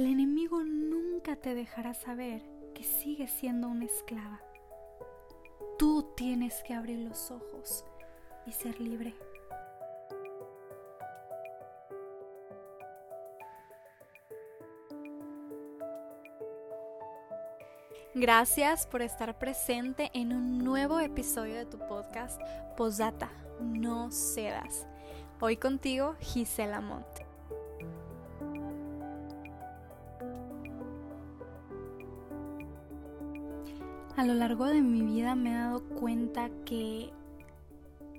El enemigo nunca te dejará saber que sigues siendo una esclava. Tú tienes que abrir los ojos y ser libre. Gracias por estar presente en un nuevo episodio de tu podcast Posdata, no cedas. Hoy contigo, Gisela Monte. A lo largo de mi vida me he dado cuenta que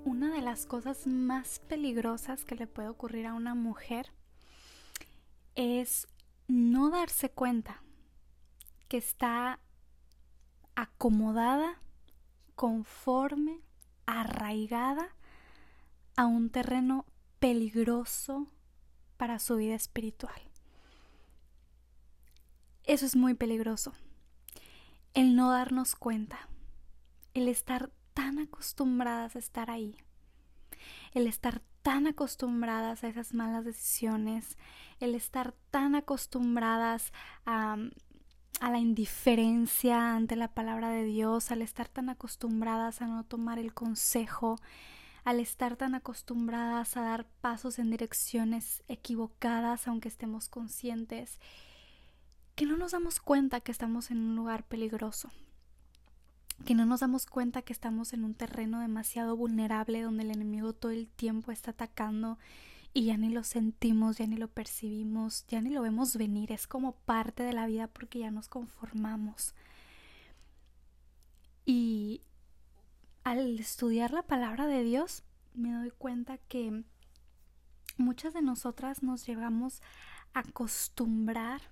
una de las cosas más peligrosas que le puede ocurrir a una mujer es no darse cuenta que está acomodada, conforme, arraigada a un terreno peligroso para su vida espiritual. Eso es muy peligroso. El no darnos cuenta, el estar tan acostumbradas a estar ahí, el estar tan acostumbradas a esas malas decisiones, el estar tan acostumbradas a a la indiferencia ante la palabra de Dios, al estar tan acostumbradas a no tomar el consejo, al estar tan acostumbradas a dar pasos en direcciones equivocadas, aunque estemos conscientes, que no nos damos cuenta que estamos en un lugar peligroso, que no nos damos cuenta que estamos en un terreno demasiado vulnerable donde el enemigo todo el tiempo está atacando y ya ni lo sentimos, ya ni lo percibimos, ya ni lo vemos venir, es como parte de la vida porque ya nos conformamos. Y al estudiar la palabra de Dios me doy cuenta que muchas de nosotras nos llegamos a acostumbrar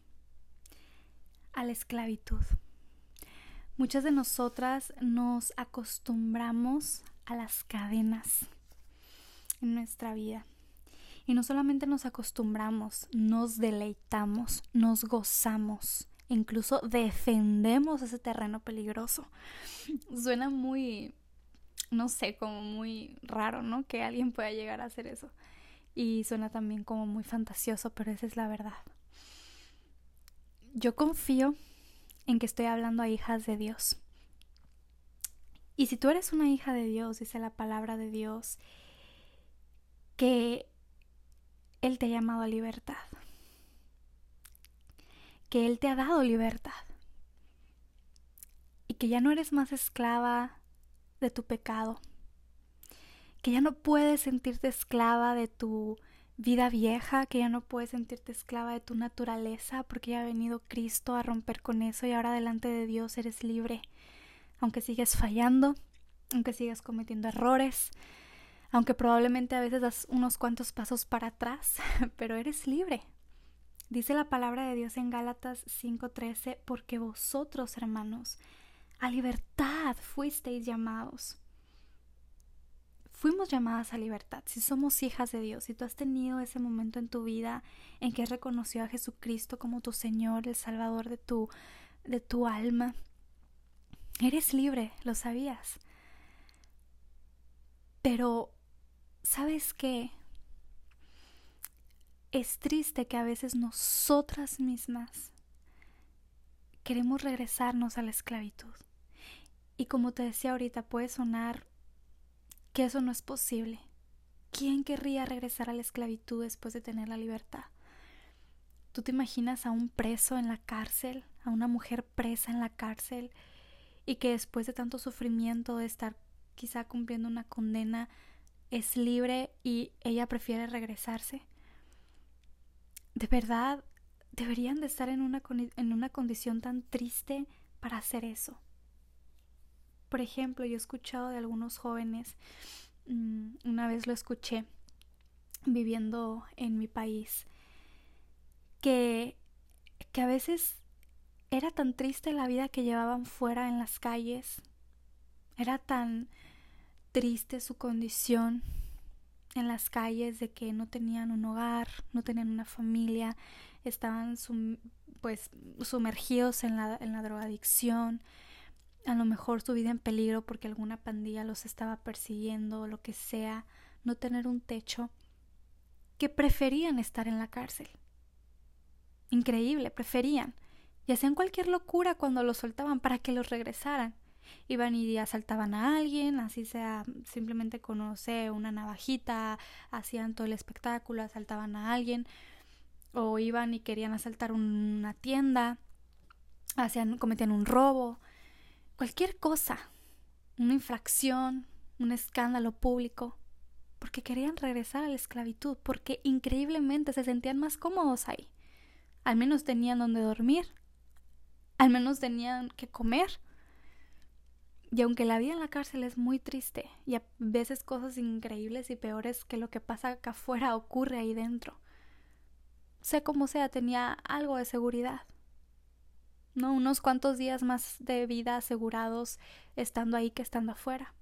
a la esclavitud. Muchas de nosotras nos acostumbramos a las cadenas en nuestra vida. Y no solamente nos acostumbramos, nos deleitamos, nos gozamos, incluso defendemos ese terreno peligroso. Suena muy, no sé, como muy raro, ¿no? Que alguien pueda llegar a hacer eso. Y suena también como muy fantasioso, pero esa es la verdad. Yo confío en que estoy hablando a hijas de Dios. Y si tú eres una hija de Dios, dice la palabra de Dios, que él te ha llamado a libertad. Que Él te ha dado libertad. Y que ya no eres más esclava de tu pecado. Que ya no puedes sentirte esclava de tu vida vieja, que ya no puedes sentirte esclava de tu naturaleza, porque ya ha venido Cristo a romper con eso y ahora delante de Dios eres libre. Aunque sigues fallando, aunque sigas cometiendo errores, aunque probablemente a veces das unos cuantos pasos para atrás, pero eres libre. Dice la palabra de Dios en Gálatas 5:13, porque vosotros, hermanos, a libertad fuisteis llamados. Fuimos llamadas a libertad. Si somos hijas de Dios, si tú has tenido ese momento en tu vida en que has reconocido a Jesucristo como tu Señor, el Salvador de tu, de tu alma, eres libre, lo sabías. Pero ¿sabes qué? Es triste que a veces nosotras mismas queremos regresarnos a la esclavitud. Y como te decía ahorita, puede sonar que eso no es posible. ¿Quién querría regresar a la esclavitud después de tener la libertad? ¿Tú te imaginas a un preso en la cárcel, a una mujer presa en la cárcel, y que después de tanto sufrimiento, de estar quizá cumpliendo una condena, es libre y ella prefiere regresarse. De verdad, deberían de estar en una, en una condición tan triste para hacer eso. Por ejemplo, yo he escuchado de algunos jóvenes, mm, una vez lo escuché viviendo en mi país, que, que a veces era tan triste la vida que llevaban fuera en las calles, era tan triste su condición en las calles de que no tenían un hogar, no tenían una familia, estaban pues sumergidos en la, en la drogadicción, a lo mejor su vida en peligro porque alguna pandilla los estaba persiguiendo o lo que sea, no tener un techo, que preferían estar en la cárcel. Increíble, preferían. Y hacían cualquier locura cuando los soltaban para que los regresaran. Iban y asaltaban a alguien, así sea simplemente conocer una navajita, hacían todo el espectáculo, asaltaban a alguien, o iban y querían asaltar una tienda, hacían, cometían un robo, cualquier cosa, una infracción, un escándalo público, porque querían regresar a la esclavitud, porque increíblemente se sentían más cómodos ahí. Al menos tenían donde dormir, al menos tenían que comer. Y aunque la vida en la cárcel es muy triste y a veces cosas increíbles y peores que lo que pasa acá afuera ocurre ahí dentro, sea como sea, tenía algo de seguridad. ¿No? Unos cuantos días más de vida asegurados estando ahí que estando afuera.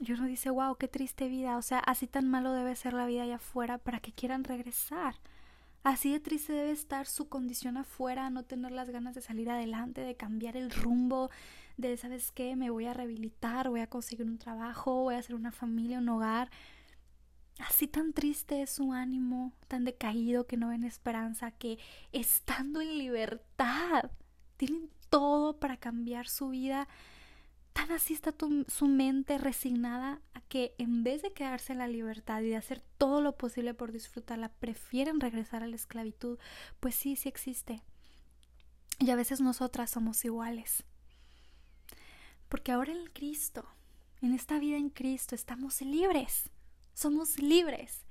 Y uno dice, wow, qué triste vida. O sea, así tan malo debe ser la vida allá afuera para que quieran regresar. Así de triste debe estar su condición afuera, no tener las ganas de salir adelante, de cambiar el rumbo, de, ¿sabes qué? Me voy a rehabilitar, voy a conseguir un trabajo, voy a hacer una familia, un hogar. Así tan triste es su ánimo, tan decaído que no ven esperanza, que estando en libertad, tienen todo para cambiar su vida. Tan así está su mente resignada a que en vez de quedarse en la libertad y de hacer todo lo posible por disfrutarla, prefieren regresar a la esclavitud. Pues sí, sí existe. Y a veces nosotras somos iguales. Porque ahora en Cristo, en esta vida en Cristo, estamos libres somos libres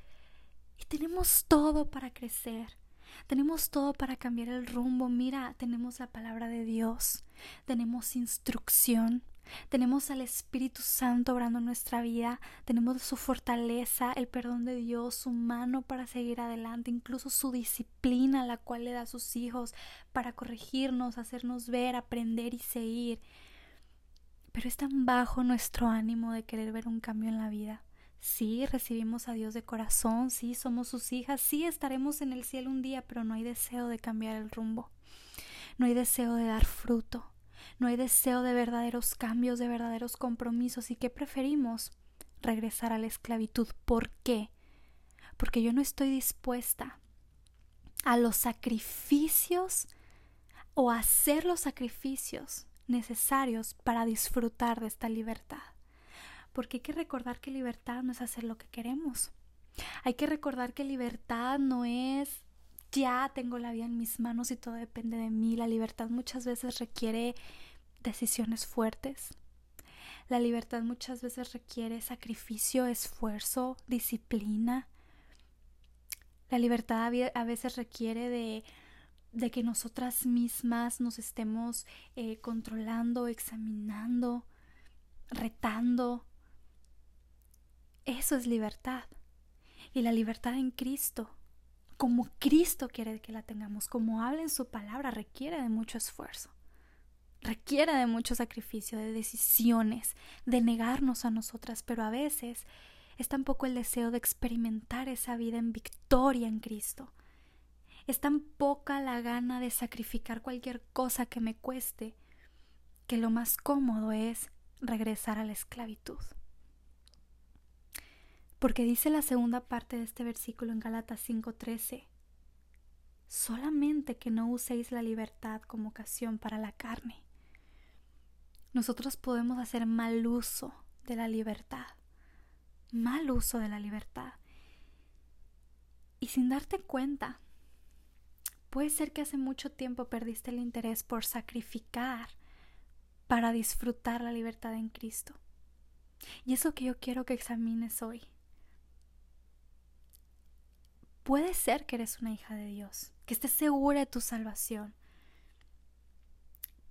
y tenemos todo para crecer. Tenemos todo para cambiar el rumbo. Mira, tenemos la palabra de Dios, tenemos instrucción, tenemos al Espíritu Santo obrando nuestra vida, tenemos su fortaleza, el perdón de Dios, su mano para seguir adelante, incluso su disciplina, la cual le da a sus hijos para corregirnos, hacernos ver, aprender y seguir. Pero es tan bajo nuestro ánimo de querer ver un cambio en la vida. Sí, recibimos a Dios de corazón, sí, somos sus hijas, sí, estaremos en el cielo un día, pero no hay deseo de cambiar el rumbo, no hay deseo de dar fruto, no hay deseo de verdaderos cambios, de verdaderos compromisos. ¿Y qué preferimos? Regresar a la esclavitud. ¿Por qué? Porque yo no estoy dispuesta a los sacrificios o a hacer los sacrificios necesarios para disfrutar de esta libertad porque hay que recordar que libertad no es hacer lo que queremos. Hay que recordar que libertad no es ya tengo la vida en mis manos y todo depende de mí. La libertad muchas veces requiere decisiones fuertes. La libertad muchas veces requiere sacrificio, esfuerzo, disciplina. La libertad a veces requiere de, de que nosotras mismas nos estemos eh, controlando, examinando, retando, eso es libertad. Y la libertad en Cristo, como Cristo quiere que la tengamos, como habla en su palabra, requiere de mucho esfuerzo. Requiere de mucho sacrificio, de decisiones, de negarnos a nosotras, pero a veces es tampoco el deseo de experimentar esa vida en victoria en Cristo. Es tan poca la gana de sacrificar cualquier cosa que me cueste, que lo más cómodo es regresar a la esclavitud. Porque dice la segunda parte de este versículo en Galatas 5:13, solamente que no uséis la libertad como ocasión para la carne. Nosotros podemos hacer mal uso de la libertad, mal uso de la libertad. Y sin darte cuenta, puede ser que hace mucho tiempo perdiste el interés por sacrificar para disfrutar la libertad en Cristo. Y eso que yo quiero que examines hoy. Puede ser que eres una hija de Dios, que estés segura de tu salvación.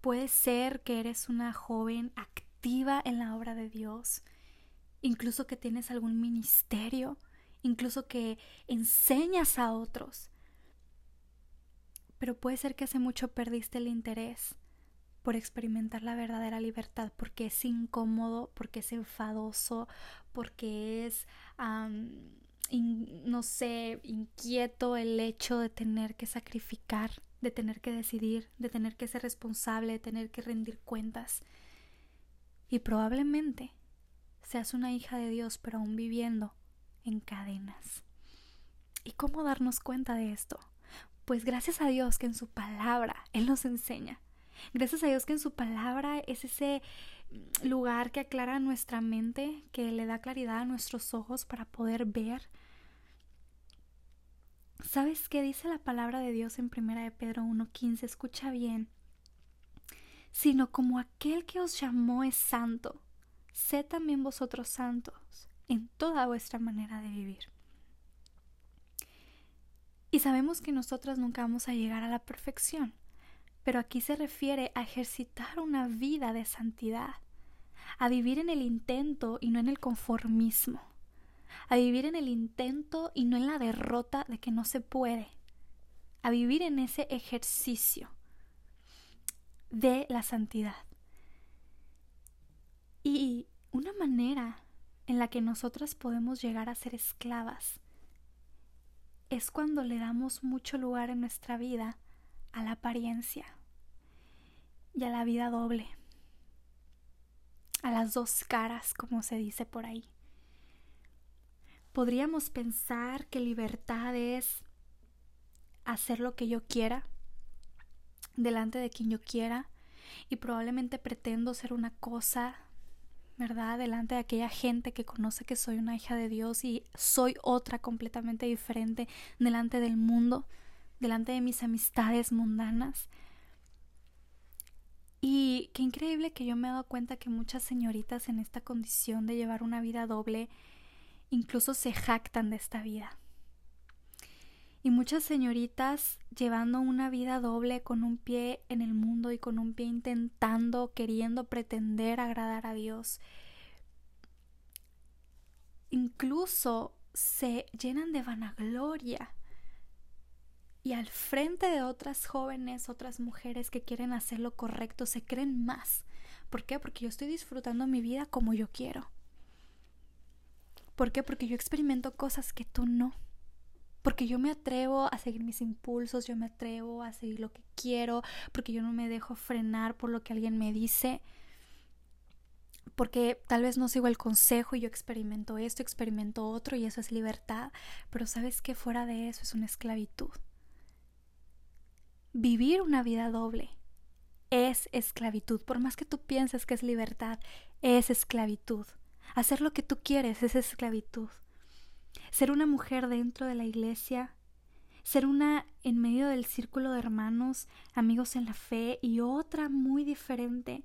Puede ser que eres una joven activa en la obra de Dios, incluso que tienes algún ministerio, incluso que enseñas a otros. Pero puede ser que hace mucho perdiste el interés por experimentar la verdadera libertad, porque es incómodo, porque es enfadoso, porque es no sé, inquieto el hecho de tener que sacrificar, de tener que decidir, de tener que ser responsable, de tener que rendir cuentas. Y probablemente seas una hija de Dios, pero aún viviendo en cadenas. ¿Y cómo darnos cuenta de esto? Pues gracias a Dios que en su palabra Él nos enseña. Gracias a Dios que en su palabra es ese lugar que aclara nuestra mente, que le da claridad a nuestros ojos para poder ver. ¿Sabes qué dice la palabra de Dios en 1 de Pedro 1.15? Escucha bien. Sino como aquel que os llamó es santo, sé también vosotros santos en toda vuestra manera de vivir. Y sabemos que nosotras nunca vamos a llegar a la perfección, pero aquí se refiere a ejercitar una vida de santidad, a vivir en el intento y no en el conformismo, a vivir en el intento y no en la derrota de que no se puede, a vivir en ese ejercicio de la santidad. Y una manera en la que nosotras podemos llegar a ser esclavas es cuando le damos mucho lugar en nuestra vida a la apariencia y a la vida doble, a las dos caras, como se dice por ahí. Podríamos pensar que libertad es hacer lo que yo quiera, delante de quien yo quiera, y probablemente pretendo ser una cosa ¿verdad? Delante de aquella gente que conoce que soy una hija de Dios y soy otra completamente diferente delante del mundo, delante de mis amistades mundanas. Y qué increíble que yo me he dado cuenta que muchas señoritas en esta condición de llevar una vida doble incluso se jactan de esta vida. Y muchas señoritas llevando una vida doble con un pie en el mundo y con un pie intentando, queriendo pretender agradar a Dios. Incluso se llenan de vanagloria y al frente de otras jóvenes, otras mujeres que quieren hacer lo correcto, se creen más. ¿Por qué? Porque yo estoy disfrutando mi vida como yo quiero. ¿Por qué? Porque yo experimento cosas que tú no porque yo me atrevo a seguir mis impulsos, yo me atrevo a seguir lo que quiero, porque yo no me dejo frenar por lo que alguien me dice, porque tal vez no sigo el consejo y yo experimento esto, experimento otro y eso es libertad, pero sabes que fuera de eso es una esclavitud. Vivir una vida doble es esclavitud, por más que tú pienses que es libertad, es esclavitud. Hacer lo que tú quieres es esclavitud ser una mujer dentro de la iglesia, ser una en medio del círculo de hermanos, amigos en la fe y otra muy diferente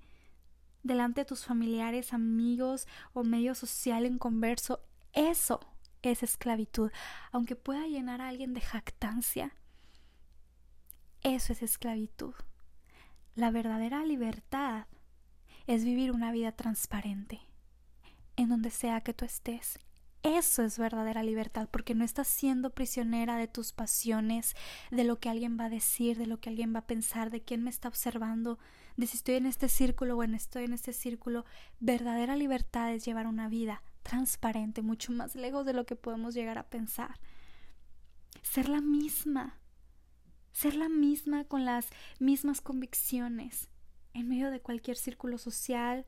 delante de tus familiares, amigos o medio social en converso, eso es esclavitud, aunque pueda llenar a alguien de jactancia. Eso es esclavitud. La verdadera libertad es vivir una vida transparente, en donde sea que tú estés, eso es verdadera libertad, porque no estás siendo prisionera de tus pasiones, de lo que alguien va a decir, de lo que alguien va a pensar, de quién me está observando, de si estoy en este círculo o no estoy en este círculo. Verdadera libertad es llevar una vida transparente, mucho más lejos de lo que podemos llegar a pensar. Ser la misma, ser la misma con las mismas convicciones, en medio de cualquier círculo social,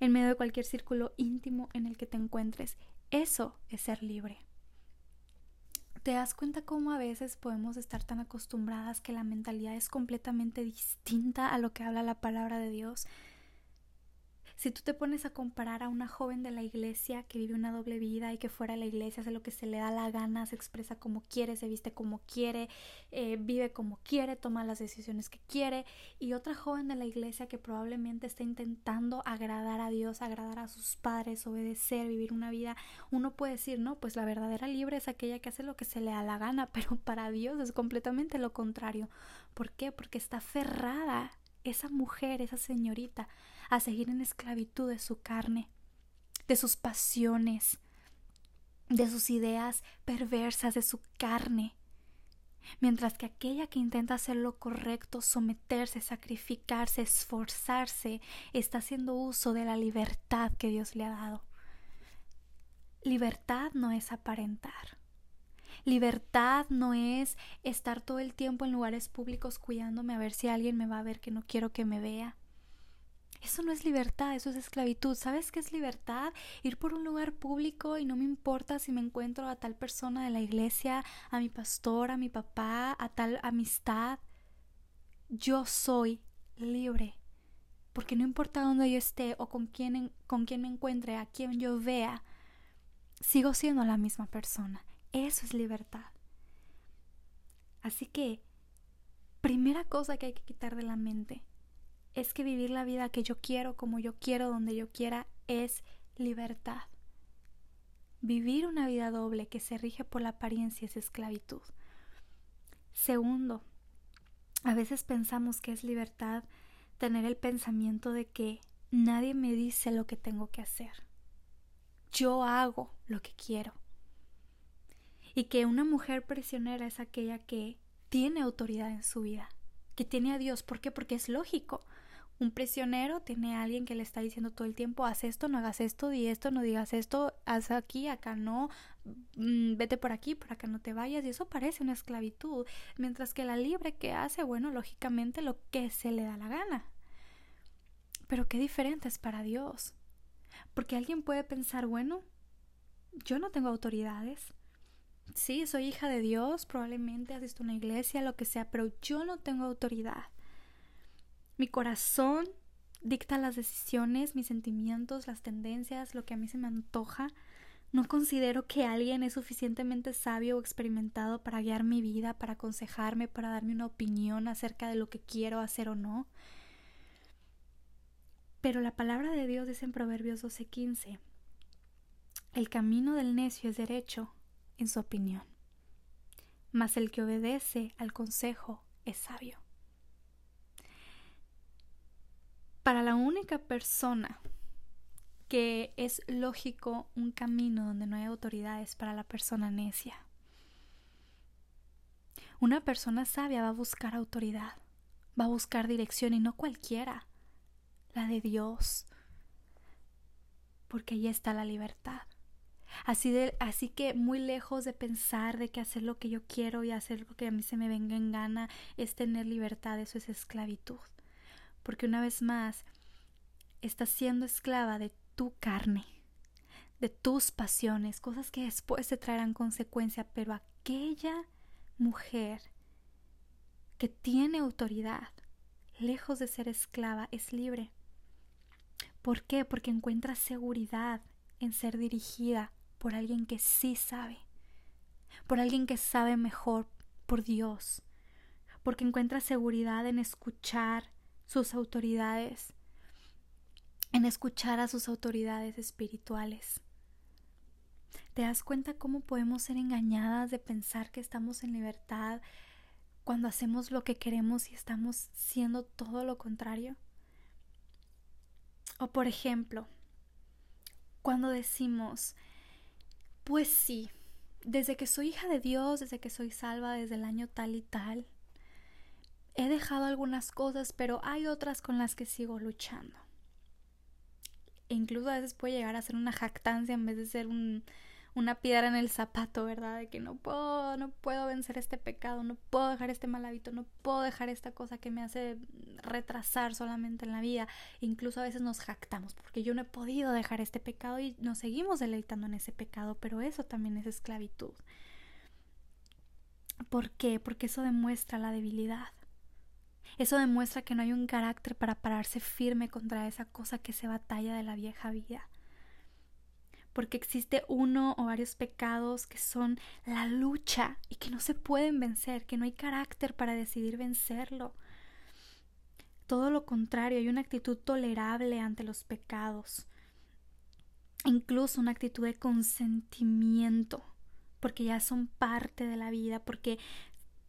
en medio de cualquier círculo íntimo en el que te encuentres. Eso es ser libre. ¿Te das cuenta cómo a veces podemos estar tan acostumbradas que la mentalidad es completamente distinta a lo que habla la palabra de Dios? Si tú te pones a comparar a una joven de la iglesia que vive una doble vida y que fuera de la iglesia hace lo que se le da la gana, se expresa como quiere, se viste como quiere, eh, vive como quiere, toma las decisiones que quiere, y otra joven de la iglesia que probablemente está intentando agradar a Dios, agradar a sus padres, obedecer, vivir una vida, uno puede decir, no, pues la verdadera libre es aquella que hace lo que se le da la gana, pero para Dios es completamente lo contrario. ¿Por qué? Porque está aferrada esa mujer, esa señorita, a seguir en esclavitud de su carne, de sus pasiones, de sus ideas perversas, de su carne. Mientras que aquella que intenta hacer lo correcto, someterse, sacrificarse, esforzarse, está haciendo uso de la libertad que Dios le ha dado. Libertad no es aparentar. Libertad no es estar todo el tiempo en lugares públicos cuidándome a ver si alguien me va a ver que no quiero que me vea. Eso no es libertad, eso es esclavitud. ¿Sabes qué es libertad? Ir por un lugar público y no me importa si me encuentro a tal persona de la iglesia, a mi pastor, a mi papá, a tal amistad. Yo soy libre. Porque no importa dónde yo esté o con quién, con me encuentre, a quién yo vea, sigo siendo la misma persona. Eso es libertad. Así que, primera cosa que hay que quitar de la mente es que vivir la vida que yo quiero, como yo quiero, donde yo quiera, es libertad. Vivir una vida doble que se rige por la apariencia es esclavitud. Segundo, a veces pensamos que es libertad tener el pensamiento de que nadie me dice lo que tengo que hacer. Yo hago lo que quiero. Y que una mujer prisionera es aquella que tiene autoridad en su vida, que tiene a Dios. ¿Por qué? Porque es lógico. Un prisionero tiene a alguien que le está diciendo todo el tiempo, haz esto, no hagas esto, di esto, no digas esto, haz aquí, acá no, mm, vete por aquí, por acá no te vayas, y eso parece una esclavitud, mientras que la libre que hace, bueno, lógicamente lo que se le da la gana. Pero qué diferente es para Dios. Porque alguien puede pensar, bueno, yo no tengo autoridades. Sí, soy hija de Dios, probablemente asisto a una iglesia, lo que sea, pero yo no tengo autoridad. Mi corazón dicta las decisiones, mis sentimientos, las tendencias, lo que a mí se me antoja. No considero que alguien es suficientemente sabio o experimentado para guiar mi vida, para aconsejarme, para darme una opinión acerca de lo que quiero hacer o no. Pero la palabra de Dios dice en Proverbios 12:15, el camino del necio es derecho en su opinión, mas el que obedece al consejo es sabio. Para la única persona que es lógico un camino donde no hay autoridades para la persona necia. Una persona sabia va a buscar autoridad, va a buscar dirección y no cualquiera, la de Dios, porque ahí está la libertad. Así, de, así que muy lejos de pensar de que hacer lo que yo quiero y hacer lo que a mí se me venga en gana es tener libertad, eso es esclavitud porque una vez más estás siendo esclava de tu carne, de tus pasiones, cosas que después te traerán consecuencia, pero aquella mujer que tiene autoridad, lejos de ser esclava, es libre. ¿Por qué? Porque encuentra seguridad en ser dirigida por alguien que sí sabe, por alguien que sabe mejor, por Dios, porque encuentra seguridad en escuchar sus autoridades, en escuchar a sus autoridades espirituales. ¿Te das cuenta cómo podemos ser engañadas de pensar que estamos en libertad cuando hacemos lo que queremos y estamos siendo todo lo contrario? O por ejemplo, cuando decimos, pues sí, desde que soy hija de Dios, desde que soy salva, desde el año tal y tal, He dejado algunas cosas, pero hay otras con las que sigo luchando. E incluso a veces puede llegar a ser una jactancia en vez de ser una piedra en el zapato, ¿verdad? De que no puedo, no puedo vencer este pecado, no puedo dejar este mal hábito, no puedo dejar esta cosa que me hace retrasar solamente en la vida. Incluso a veces nos jactamos porque yo no he podido dejar este pecado y nos seguimos deleitando en ese pecado, pero eso también es esclavitud. ¿Por qué? Porque eso demuestra la debilidad. Eso demuestra que no hay un carácter para pararse firme contra esa cosa que se batalla de la vieja vida. Porque existe uno o varios pecados que son la lucha y que no se pueden vencer, que no hay carácter para decidir vencerlo. Todo lo contrario, hay una actitud tolerable ante los pecados. Incluso una actitud de consentimiento, porque ya son parte de la vida, porque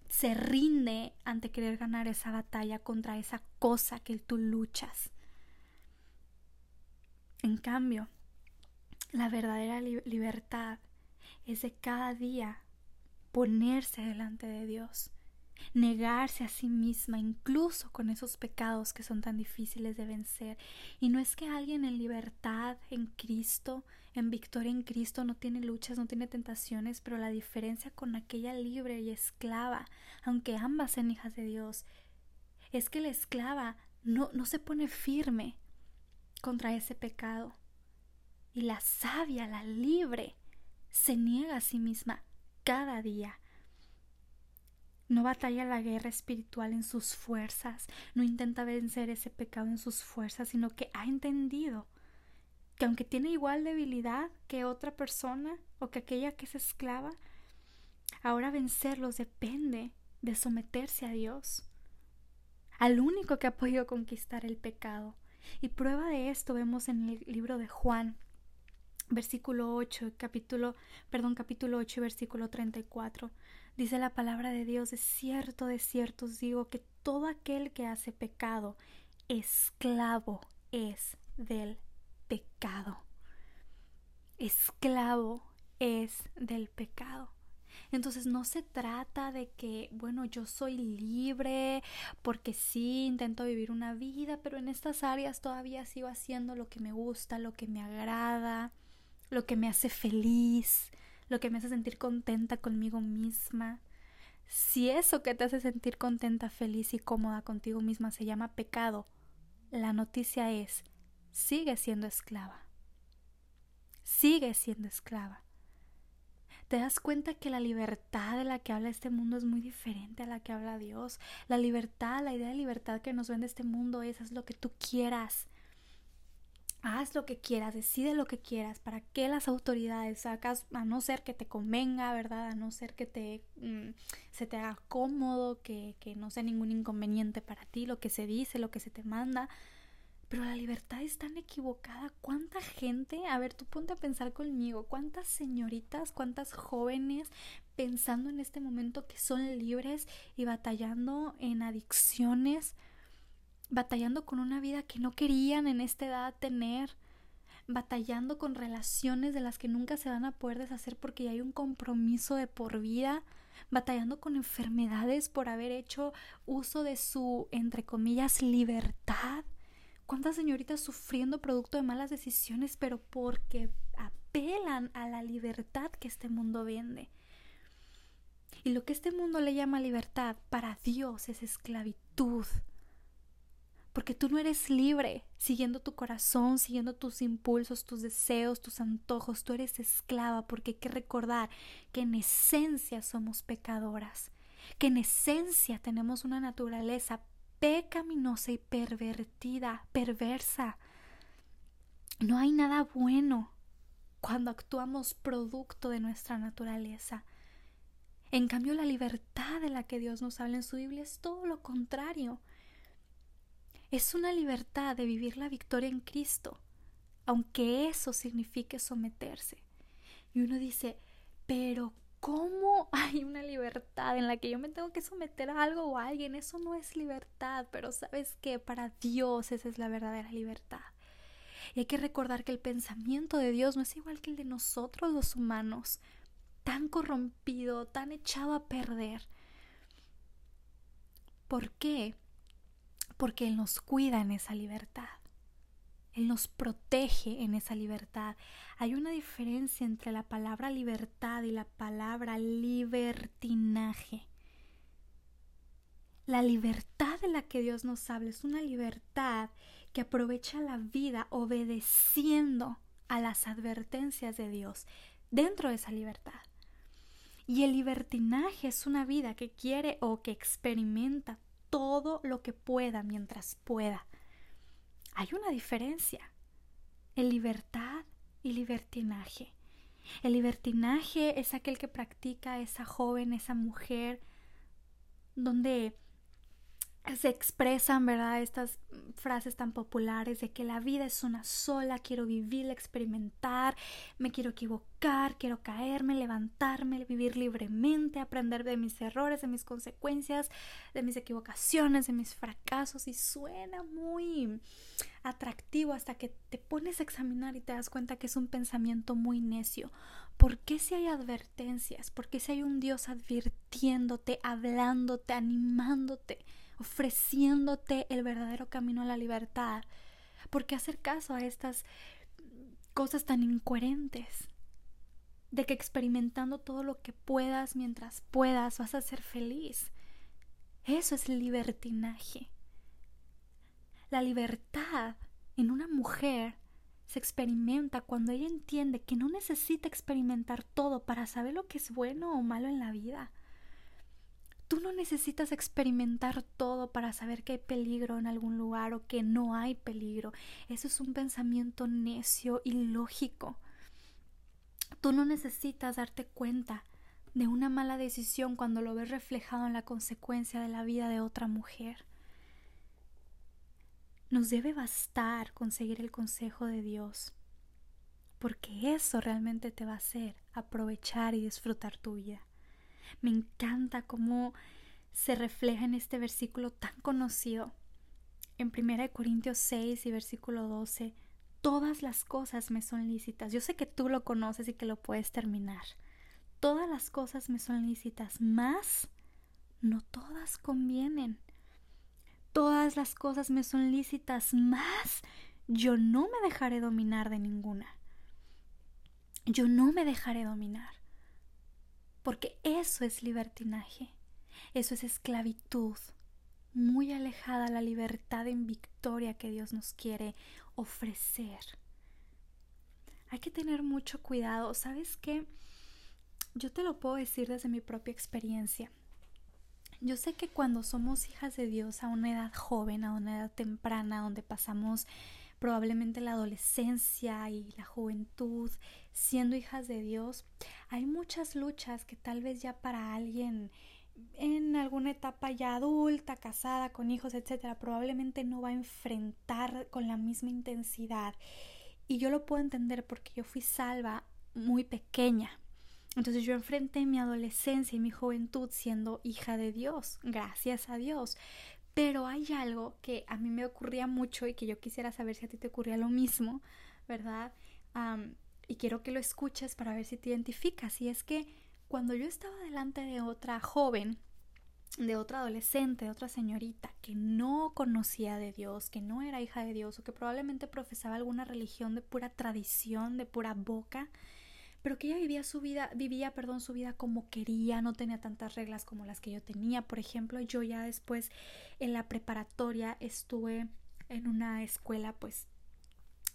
se rinde ante querer ganar esa batalla contra esa cosa que tú luchas. En cambio, la verdadera libertad es de cada día ponerse delante de Dios negarse a sí misma, incluso con esos pecados que son tan difíciles de vencer. Y no es que alguien en libertad, en Cristo, en victoria en Cristo, no tiene luchas, no tiene tentaciones, pero la diferencia con aquella libre y esclava, aunque ambas sean hijas de Dios, es que la esclava no, no se pone firme, contra ese pecado. Y la sabia, la libre, se niega a sí misma cada día. No batalla la guerra espiritual en sus fuerzas, no intenta vencer ese pecado en sus fuerzas, sino que ha entendido que aunque tiene igual debilidad que otra persona o que aquella que es esclava, ahora vencerlos depende de someterse a Dios, al único que ha podido conquistar el pecado. Y prueba de esto vemos en el libro de Juan, versículo 8, capítulo, perdón, capítulo 8, versículo 34. Dice la palabra de Dios, de cierto, de cierto os digo que todo aquel que hace pecado, esclavo es del pecado. Esclavo es del pecado. Entonces no se trata de que, bueno, yo soy libre porque sí, intento vivir una vida, pero en estas áreas todavía sigo haciendo lo que me gusta, lo que me agrada, lo que me hace feliz, lo que me hace sentir contenta conmigo misma. Si eso que te hace sentir contenta, feliz y cómoda contigo misma se llama pecado, la noticia es, sigue siendo esclava. Sigue siendo esclava te das cuenta que la libertad de la que habla este mundo es muy diferente a la que habla Dios. La libertad, la idea de libertad que nos vende este mundo es haz lo que tú quieras. Haz lo que quieras, decide lo que quieras. ¿Para qué las autoridades sacas? A no ser que te convenga, ¿verdad? A no ser que te, mm, se te haga cómodo, que, que no sea ningún inconveniente para ti, lo que se dice, lo que se te manda. Pero la libertad es tan equivocada. ¿Cuánta gente? A ver, tú ponte a pensar conmigo. ¿Cuántas señoritas, cuántas jóvenes pensando en este momento que son libres y batallando en adicciones, batallando con una vida que no querían en esta edad tener? batallando con relaciones de las que nunca se van a poder deshacer porque ya hay un compromiso de por vida, batallando con enfermedades por haber hecho uso de su, entre comillas, libertad, ¿Cuántas señoritas sufriendo producto de malas decisiones, pero porque apelan a la libertad que este mundo vende? Y lo que este mundo le llama libertad, para Dios es esclavitud. Porque tú no eres libre siguiendo tu corazón, siguiendo tus impulsos, tus deseos, tus antojos. Tú eres esclava porque hay que recordar que en esencia somos pecadoras, que en esencia tenemos una naturaleza pecaminosa y pervertida, perversa. No hay nada bueno cuando actuamos producto de nuestra naturaleza. En cambio, la libertad de la que Dios nos habla en su Biblia es todo lo contrario. Es una libertad de vivir la victoria en Cristo, aunque eso signifique someterse. Y uno dice, pero ¿Cómo hay una libertad en la que yo me tengo que someter a algo o a alguien? Eso no es libertad, pero sabes que para Dios esa es la verdadera libertad. Y hay que recordar que el pensamiento de Dios no es igual que el de nosotros los humanos, tan corrompido, tan echado a perder. ¿Por qué? Porque Él nos cuida en esa libertad. Él nos protege en esa libertad. Hay una diferencia entre la palabra libertad y la palabra libertinaje. La libertad de la que Dios nos habla es una libertad que aprovecha la vida obedeciendo a las advertencias de Dios dentro de esa libertad. Y el libertinaje es una vida que quiere o que experimenta todo lo que pueda mientras pueda hay una diferencia en libertad y libertinaje. El libertinaje es aquel que practica esa joven, esa mujer, donde se expresan, ¿verdad? Estas frases tan populares de que la vida es una sola, quiero vivirla, experimentar, me quiero equivocar, quiero caerme, levantarme, vivir libremente, aprender de mis errores, de mis consecuencias, de mis equivocaciones, de mis fracasos y suena muy atractivo hasta que te pones a examinar y te das cuenta que es un pensamiento muy necio. ¿Por qué si hay advertencias? ¿Por qué si hay un Dios advirtiéndote, hablándote, animándote? Ofreciéndote el verdadero camino a la libertad. ¿Por qué hacer caso a estas cosas tan incoherentes? De que experimentando todo lo que puedas mientras puedas vas a ser feliz. Eso es libertinaje. La libertad En una mujer se experimenta cuando ella entiende que no necesita experimentar todo para saber lo que es bueno o malo en la vida. Tú no necesitas experimentar todo para saber que hay peligro en algún lugar o que no hay peligro. Eso es un pensamiento necio y lógico. Tú no necesitas darte cuenta de una mala decisión cuando lo ves reflejado en la consecuencia de la vida de otra mujer. Nos debe bastar conseguir el consejo de Dios, porque eso realmente te va a hacer aprovechar y disfrutar tu vida. Me encanta cómo se refleja en este versículo tan conocido. En 1 Corintios 6 y versículo 12, todas las cosas me son lícitas. Yo sé que tú lo conoces y que lo puedes terminar. Todas las cosas me son lícitas, más no todas convienen. Todas las cosas me son lícitas, más yo no me dejaré dominar de ninguna. Yo no me dejaré dominar. Porque eso es libertinaje. Eso es esclavitud. Muy alejada la libertad en victoria que Dios nos quiere ofrecer. Hay que tener mucho cuidado. ¿Sabes qué? Yo te lo puedo decir desde mi propia experiencia. Yo sé que cuando somos hijas de Dios a una edad joven, a una edad temprana, donde pasamos probablemente la adolescencia y la juventud siendo hijas de Dios, hay muchas luchas que tal vez ya para alguien en alguna etapa ya adulta, casada, con hijos, etcétera, probablemente no va a enfrentar con la misma intensidad. Y yo lo puedo entender porque yo fui salva muy pequeña. Entonces yo enfrenté mi adolescencia y mi juventud siendo hija de Dios, gracias a Dios. Pero hay algo que a mí me ocurría mucho y que yo quisiera saber si a ti te ocurría lo mismo, ¿verdad? y quiero que lo escuches para ver si te identificas. Y es que cuando yo estaba delante de otra joven, de otra adolescente, de otra señorita que no conocía de Dios, que no era hija de Dios o que probablemente profesaba alguna religión de pura tradición, de pura boca, pero que ella vivía su vida, vivía, perdón, su vida como quería, no tenía tantas reglas como las que yo tenía. Por ejemplo, yo ya después en la preparatoria estuve en una escuela, pues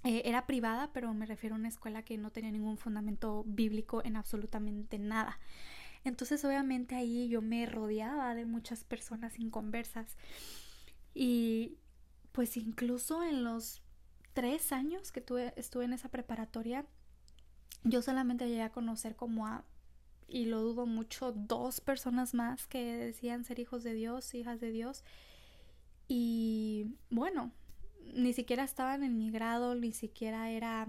eh, era privada, pero me refiero a una escuela que no tenía ningún fundamento bíblico en absolutamente nada. Entonces, obviamente ahí yo me rodeaba de muchas personas inconversas. Y pues incluso en los tres años que tuve, estuve en esa preparatoria, yo solamente llegué a conocer como a, y lo dudo mucho, dos personas más que decían ser hijos de Dios, hijas de Dios. Y bueno, ni siquiera estaban en mi grado, ni siquiera era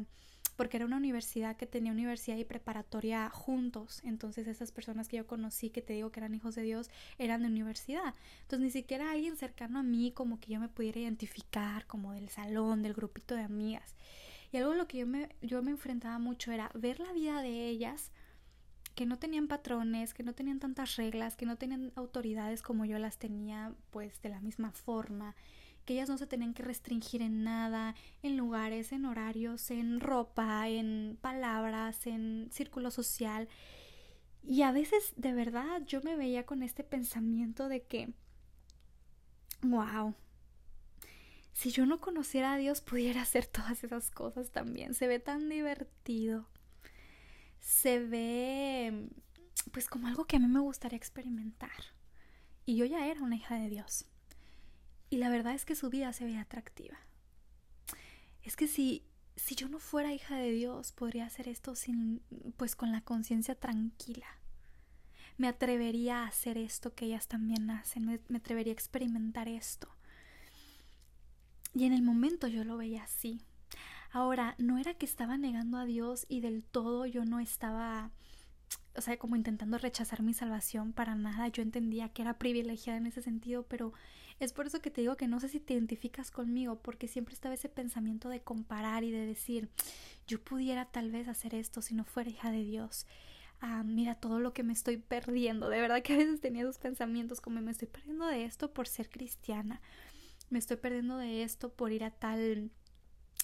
porque era una universidad que tenía universidad y preparatoria juntos. Entonces esas personas que yo conocí, que te digo que eran hijos de Dios, eran de universidad. Entonces ni siquiera alguien cercano a mí como que yo me pudiera identificar como del salón, del grupito de amigas. Y algo lo que yo me, yo me enfrentaba mucho era ver la vida de ellas que no tenían patrones, que no tenían tantas reglas, que no tenían autoridades como yo las tenía, pues de la misma forma, que ellas no se tenían que restringir en nada, en lugares, en horarios, en ropa, en palabras, en círculo social. Y a veces de verdad yo me veía con este pensamiento de que, wow, si yo no conociera a Dios pudiera hacer todas esas cosas también. Se ve tan divertido. Se ve pues como algo que a mí me gustaría experimentar. Y yo ya era una hija de Dios. Y la verdad es que su vida se ve atractiva. Es que si si yo no fuera hija de Dios, podría hacer esto sin pues con la conciencia tranquila. Me atrevería a hacer esto que ellas también hacen, me, me atrevería a experimentar esto. Y en el momento yo lo veía así. Ahora, no era que estaba negando a Dios y del todo yo no estaba, o sea, como intentando rechazar mi salvación para nada. Yo entendía que era privilegiada en ese sentido, pero es por eso que te digo que no sé si te identificas conmigo, porque siempre estaba ese pensamiento de comparar y de decir, yo pudiera tal vez hacer esto si no fuera hija de Dios. Ah, mira todo lo que me estoy perdiendo. De verdad que a veces tenía esos pensamientos como me estoy perdiendo de esto por ser cristiana me estoy perdiendo de esto por ir a tal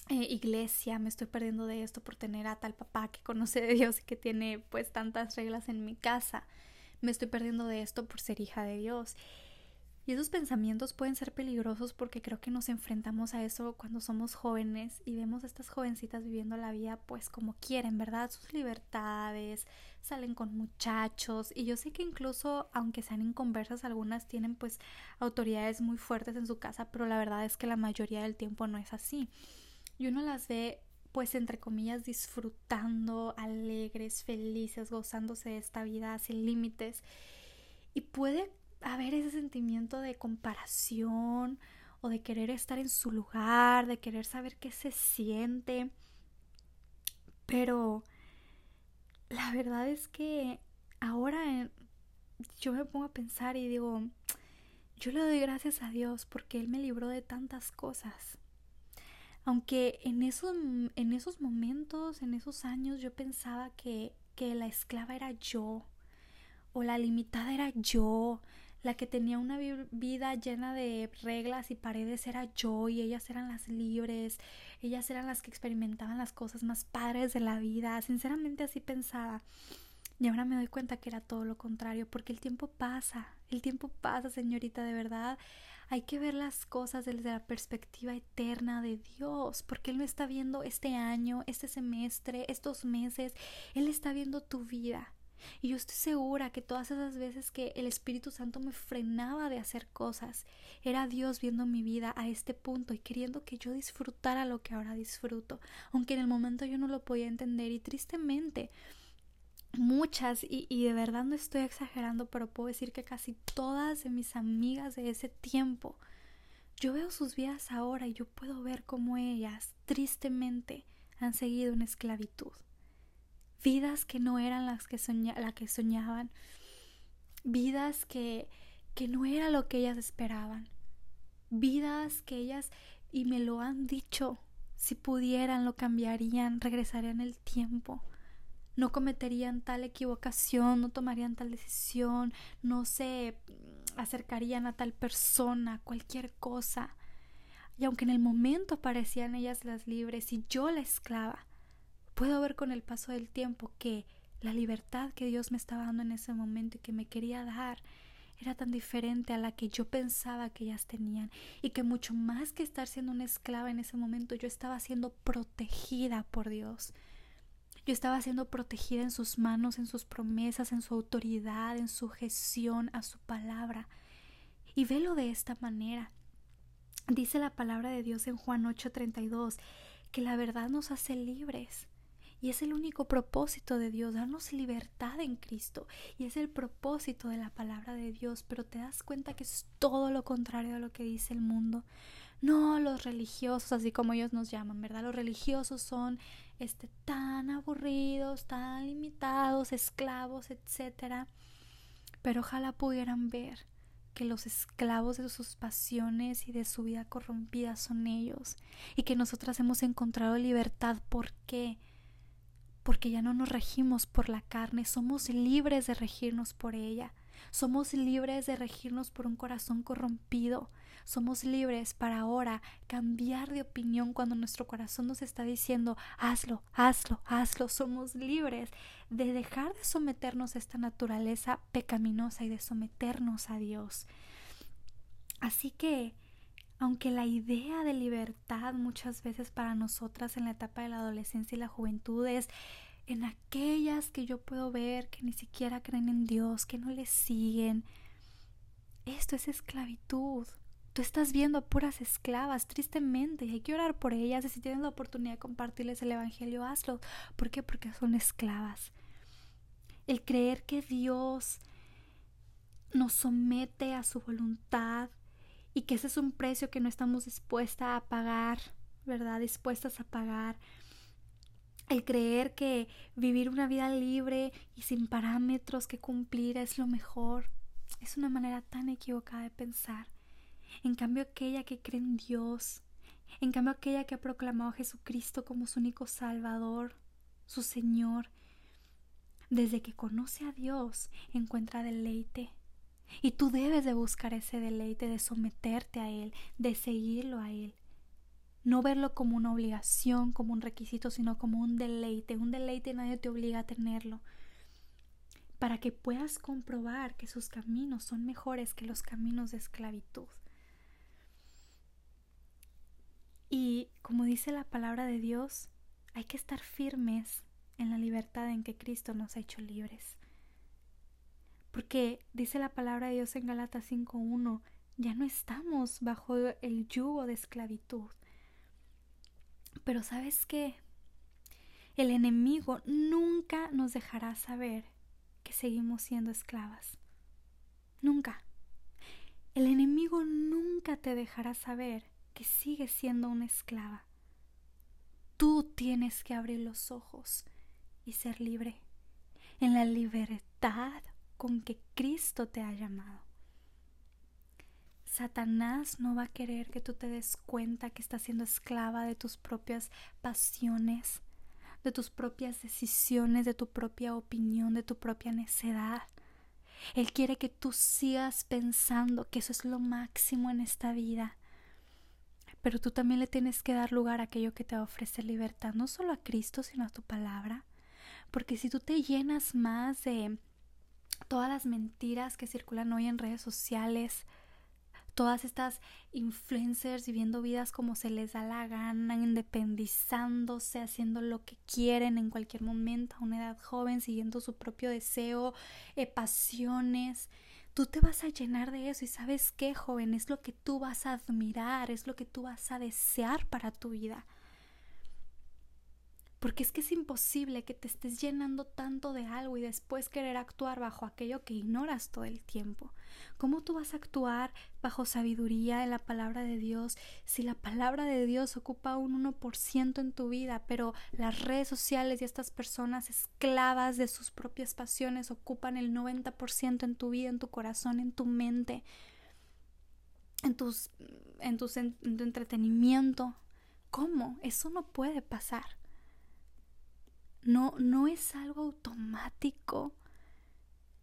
eh, iglesia, me estoy perdiendo de esto por tener a tal papá que conoce de Dios y que tiene pues tantas reglas en mi casa, me estoy perdiendo de esto por ser hija de Dios. Y esos pensamientos pueden ser peligrosos porque creo que nos enfrentamos a eso cuando somos jóvenes y vemos a estas jovencitas viviendo la vida pues como quieren, ¿verdad? Sus libertades, salen con muchachos y yo sé que incluso aunque sean inconversas algunas tienen pues autoridades muy fuertes en su casa, pero la verdad es que la mayoría del tiempo no es así. Y uno las ve pues entre comillas disfrutando, alegres, felices, gozándose de esta vida sin límites. Y puede haber ese sentimiento de comparación o de querer estar en su lugar, de querer saber qué se siente. Pero la verdad es que ahora yo me pongo a pensar y digo, yo le doy gracias a Dios porque Él me libró de tantas cosas. Aunque en esos, en esos momentos, en esos años, yo pensaba que, que la esclava era yo, o la limitada era yo, la que tenía una vida llena de reglas y paredes era yo y ellas eran las libres, ellas eran las que experimentaban las cosas más padres de la vida, sinceramente así pensaba. Y ahora me doy cuenta que era todo lo contrario, porque el tiempo pasa, el tiempo pasa, señorita, de verdad. Hay que ver las cosas desde la perspectiva eterna de Dios, porque Él no está viendo este año, este semestre, estos meses, Él está viendo tu vida. Y yo estoy segura que todas esas veces que el Espíritu Santo me frenaba de hacer cosas, era Dios viendo mi vida a este punto y queriendo que yo disfrutara lo que ahora disfruto, aunque en el momento yo no lo podía entender. Y tristemente muchas, y, y de verdad no estoy exagerando, pero puedo decir que casi todas de mis amigas de ese tiempo, yo veo sus vidas ahora y yo puedo ver cómo ellas tristemente han seguido en esclavitud vidas que no eran las que, la que soñaban, vidas que, que no era lo que ellas esperaban, vidas que ellas, y me lo han dicho, si pudieran lo cambiarían, regresarían el tiempo, no cometerían tal equivocación, no tomarían tal decisión, no se acercarían a tal persona, cualquier cosa. Y aunque en el momento parecían ellas las libres y yo la esclava, puedo ver con el paso del tiempo que la libertad que Dios me estaba dando en ese momento y que me quería dar era tan diferente a la que yo pensaba que ellas tenían y que mucho más que estar siendo una esclava en ese momento yo estaba siendo protegida por Dios. Yo estaba siendo protegida en sus manos, en sus promesas, en su autoridad, en su gestión a su palabra. Y velo de esta manera. Dice la palabra de Dios en Juan 8:32 que la verdad nos hace libres. Y es el único propósito de Dios, darnos libertad en Cristo. Y es el propósito de la palabra de Dios, pero te das cuenta que es todo lo contrario a lo que dice el mundo. No, los religiosos, así como ellos nos llaman, ¿verdad? Los religiosos son este tan aburridos, tan limitados, esclavos, etcétera. Pero ojalá pudieran ver que los esclavos de sus pasiones y de su vida corrompida son ellos y que nosotras hemos encontrado libertad. ¿Por qué? Porque ya no nos regimos por la carne, somos libres de regirnos por ella. Somos libres de regirnos por un corazón corrompido. Somos libres para ahora cambiar de opinión cuando nuestro corazón nos está diciendo hazlo, hazlo, hazlo. Somos libres de dejar de someternos a esta naturaleza pecaminosa y de someternos a Dios. Así que, aunque la idea de libertad muchas veces para nosotras en la etapa de la adolescencia y la juventud es en aquellas que yo puedo ver que ni siquiera creen en Dios, que no le siguen. Esto es esclavitud. Tú estás viendo a puras esclavas, tristemente, hay que orar por ellas. Y si tienes la oportunidad de compartirles el Evangelio, hazlo. ¿Por qué? Porque son esclavas. El creer que Dios nos somete a su voluntad y que ese es un precio que no estamos dispuestas a pagar, ¿verdad? Dispuestas a pagar el creer que vivir una vida libre y sin parámetros que cumplir es lo mejor es una manera tan equivocada de pensar. En cambio, aquella que cree en Dios, en cambio, aquella que ha proclamado a Jesucristo como su único Salvador, su Señor, desde que conoce a Dios, encuentra deleite. Y tú debes de buscar ese deleite, de someterte a Él, de seguirlo a Él no verlo como una obligación, como un requisito, sino como un deleite. Un deleite nadie te obliga a tenerlo. para que puedas comprobar que sus caminos son mejores que los caminos de esclavitud. Y como dice la palabra de Dios, hay que estar firmes en la libertad en que Cristo nos ha hecho libres. Porque dice la palabra de Dios en Galatas 5.1, ya no estamos bajo el yugo de esclavitud. Pero sabes qué? El enemigo nunca nos dejará saber que seguimos siendo esclavas. Nunca. El enemigo nunca te dejará saber que sigues siendo una esclava. Tú tienes que abrir los ojos y ser libre en la libertad con que Cristo te ha llamado. Satanás no va a querer que tú te des cuenta que estás siendo esclava de tus propias pasiones, de tus propias decisiones, de tu propia opinión, de tu propia necedad. Él quiere que tú sigas pensando que eso es lo máximo en esta vida. Pero tú también le tienes que dar lugar a aquello que te ofrece libertad, no solo a Cristo, sino a tu palabra. Porque si tú te llenas más de todas las mentiras que circulan hoy en redes sociales, todas estas influencers viviendo vidas como se les da la gana, independizándose, haciendo lo que quieren en cualquier momento, a una edad joven, siguiendo su propio deseo, eh, pasiones. Tú te vas a llenar de eso y sabes qué, joven, es lo que tú vas a admirar, es lo que tú vas a desear para tu vida. Porque es que es imposible que te estés llenando tanto de algo y después querer actuar bajo aquello que ignoras todo el tiempo. ¿Cómo tú vas a actuar bajo sabiduría en la palabra de Dios si la palabra de Dios ocupa un 1% en tu vida, pero las redes sociales y estas personas esclavas de sus propias pasiones ocupan el 90% en tu vida, en tu corazón, en tu mente, en, tus, en, tus, en tu entretenimiento? ¿Cómo? Eso no puede pasar. No, no es algo automático.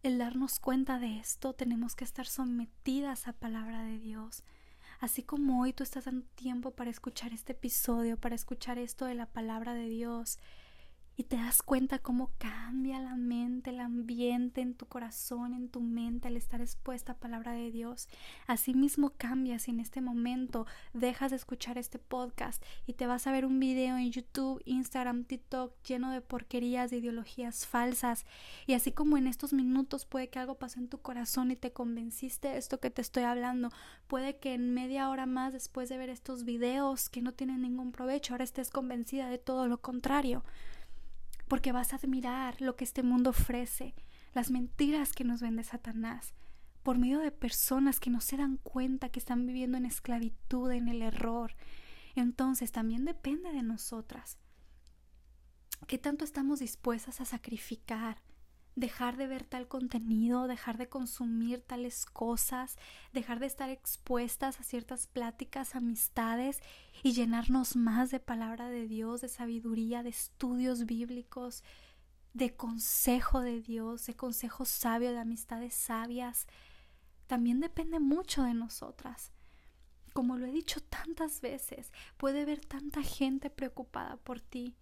El darnos cuenta de esto, tenemos que estar sometidas a palabra de Dios. Así como hoy tú estás dando tiempo para escuchar este episodio, para escuchar esto de la palabra de Dios, y te das cuenta cómo cambia la mente, el ambiente en tu corazón, en tu mente al estar expuesta a palabra de Dios. Asimismo cambia si en este momento dejas de escuchar este podcast y te vas a ver un video en YouTube, Instagram, TikTok lleno de porquerías, de ideologías falsas. Y así como en estos minutos puede que algo pasó en tu corazón y te convenciste de esto que te estoy hablando, puede que en media hora más después de ver estos videos que no tienen ningún provecho, ahora estés convencida de todo lo contrario porque vas a admirar lo que este mundo ofrece, las mentiras que nos vende Satanás, por medio de personas que no se dan cuenta que están viviendo en esclavitud, en el error. Entonces también depende de nosotras. ¿Qué tanto estamos dispuestas a sacrificar? Dejar de ver tal contenido, dejar de consumir tales cosas, dejar de estar expuestas a ciertas pláticas, amistades y llenarnos más de palabra de Dios, de sabiduría, de estudios bíblicos, de consejo de Dios, de consejo sabio, de amistades sabias. También depende mucho de nosotras. Como lo he dicho tantas veces, puede haber tanta gente preocupada por ti,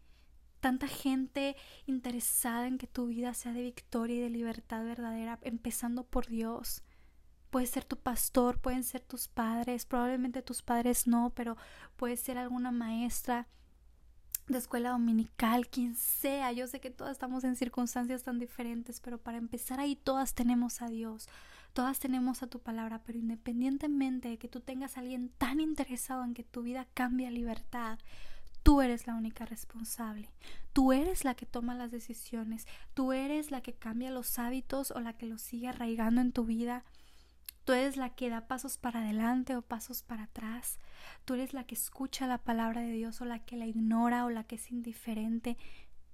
tanta gente interesada en que tu vida sea de victoria y de libertad verdadera, empezando por Dios. Puede ser tu pastor, pueden ser tus padres, probablemente tus padres no, pero puede ser alguna maestra de escuela dominical, quien sea. Yo sé que todas estamos en circunstancias tan diferentes, pero para empezar ahí todas tenemos a Dios, todas tenemos a tu palabra, pero independientemente de que tú tengas alguien tan interesado en que tu vida cambie a libertad, Tú eres la única responsable. Tú eres la que toma las decisiones. Tú eres la que cambia los hábitos o la que los sigue arraigando en tu vida. Tú eres la que da pasos para adelante o pasos para atrás. Tú eres la que escucha la palabra de Dios o la que la ignora o la que es indiferente.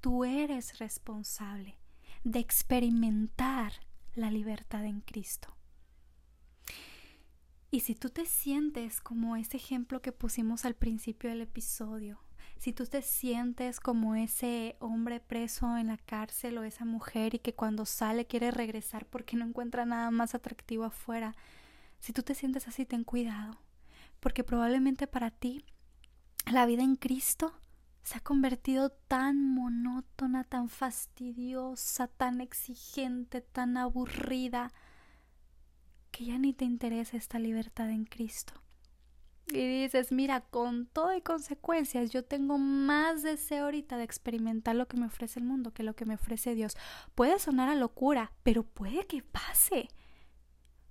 Tú eres responsable de experimentar la libertad en Cristo. Y si tú te sientes como ese ejemplo que pusimos al principio del episodio, si tú te sientes como ese hombre preso en la cárcel o esa mujer y que cuando sale quiere regresar porque no encuentra nada más atractivo afuera, si tú te sientes así, ten cuidado, porque probablemente para ti la vida en Cristo se ha convertido tan monótona, tan fastidiosa, tan exigente, tan aburrida, que ya ni te interesa esta libertad en Cristo. Y dices, mira, con todo y consecuencias, yo tengo más deseo ahorita de experimentar lo que me ofrece el mundo que lo que me ofrece Dios. Puede sonar a locura, pero puede que pase.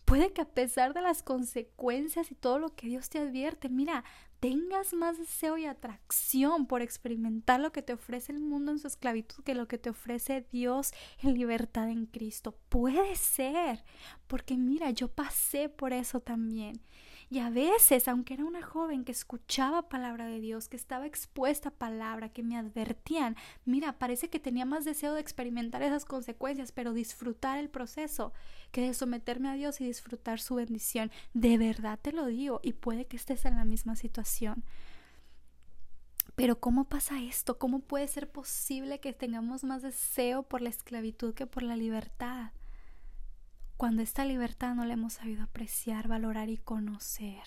Puede que a pesar de las consecuencias y todo lo que Dios te advierte, mira, tengas más deseo y atracción por experimentar lo que te ofrece el mundo en su esclavitud que lo que te ofrece Dios en libertad en Cristo. Puede ser, porque mira, yo pasé por eso también. Y a veces, aunque era una joven que escuchaba palabra de Dios, que estaba expuesta a palabra, que me advertían, mira, parece que tenía más deseo de experimentar esas consecuencias, pero disfrutar el proceso, que de someterme a Dios y disfrutar su bendición. De verdad te lo digo, y puede que estés en la misma situación. Pero ¿cómo pasa esto? ¿Cómo puede ser posible que tengamos más deseo por la esclavitud que por la libertad? Cuando esta libertad no la hemos sabido apreciar, valorar y conocer.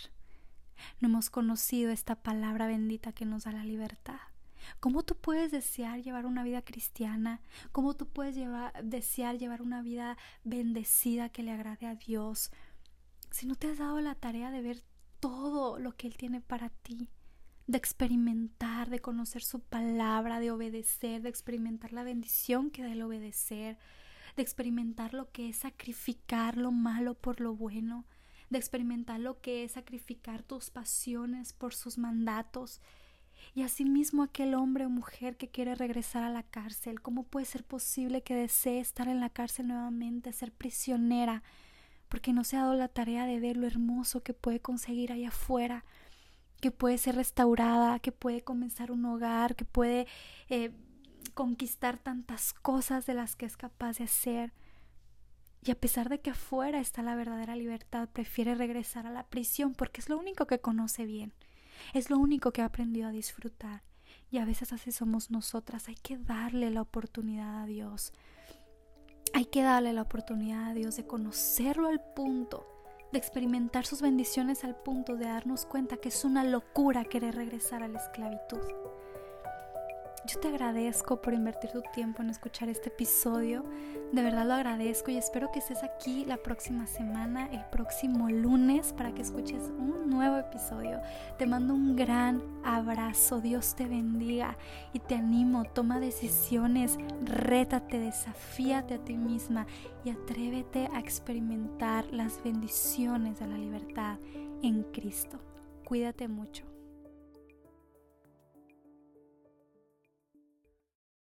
No hemos conocido esta palabra bendita que nos da la libertad. ¿Cómo tú puedes desear llevar una vida cristiana? ¿Cómo tú puedes desear llevar una vida bendecida que le agrade a Dios? Si no te has dado la tarea de ver todo lo que Él tiene para ti, de experimentar, de conocer su palabra, de obedecer, de experimentar la bendición que da el obedecer, de experimentar lo que es sacrificar lo malo por lo bueno, de experimentar lo que es sacrificar tus pasiones por sus mandatos. Y asimismo aquel hombre o mujer que quiere regresar a la cárcel, ¿cómo puede ser posible que desee estar en la cárcel nuevamente, ser prisionera, porque no se ha dado la tarea de ver lo hermoso que puede conseguir allá afuera, que puede ser restaurada, que puede comenzar un hogar, que puede eh, conquistar tantas cosas de las que es capaz de hacer. Y a pesar de que afuera está la verdadera libertad, prefiere regresar a la prisión porque es lo único que conoce bien, es lo único que ha aprendido a disfrutar. Y a veces así somos nosotras, hay que darle la oportunidad a Dios. Hay que darle la oportunidad a Dios de conocerlo al punto, de experimentar sus bendiciones al punto de darnos cuenta que es una locura querer regresar a la esclavitud. Yo te agradezco por invertir tu tiempo en escuchar este episodio. De verdad lo agradezco y espero que estés aquí la próxima semana, el próximo lunes, para que escuches un nuevo episodio. Te mando un gran abrazo. Dios te bendiga y te animo. Toma decisiones, rétate, desafíate a ti misma y atrévete a experimentar las bendiciones de la libertad en Cristo. Cuídate mucho.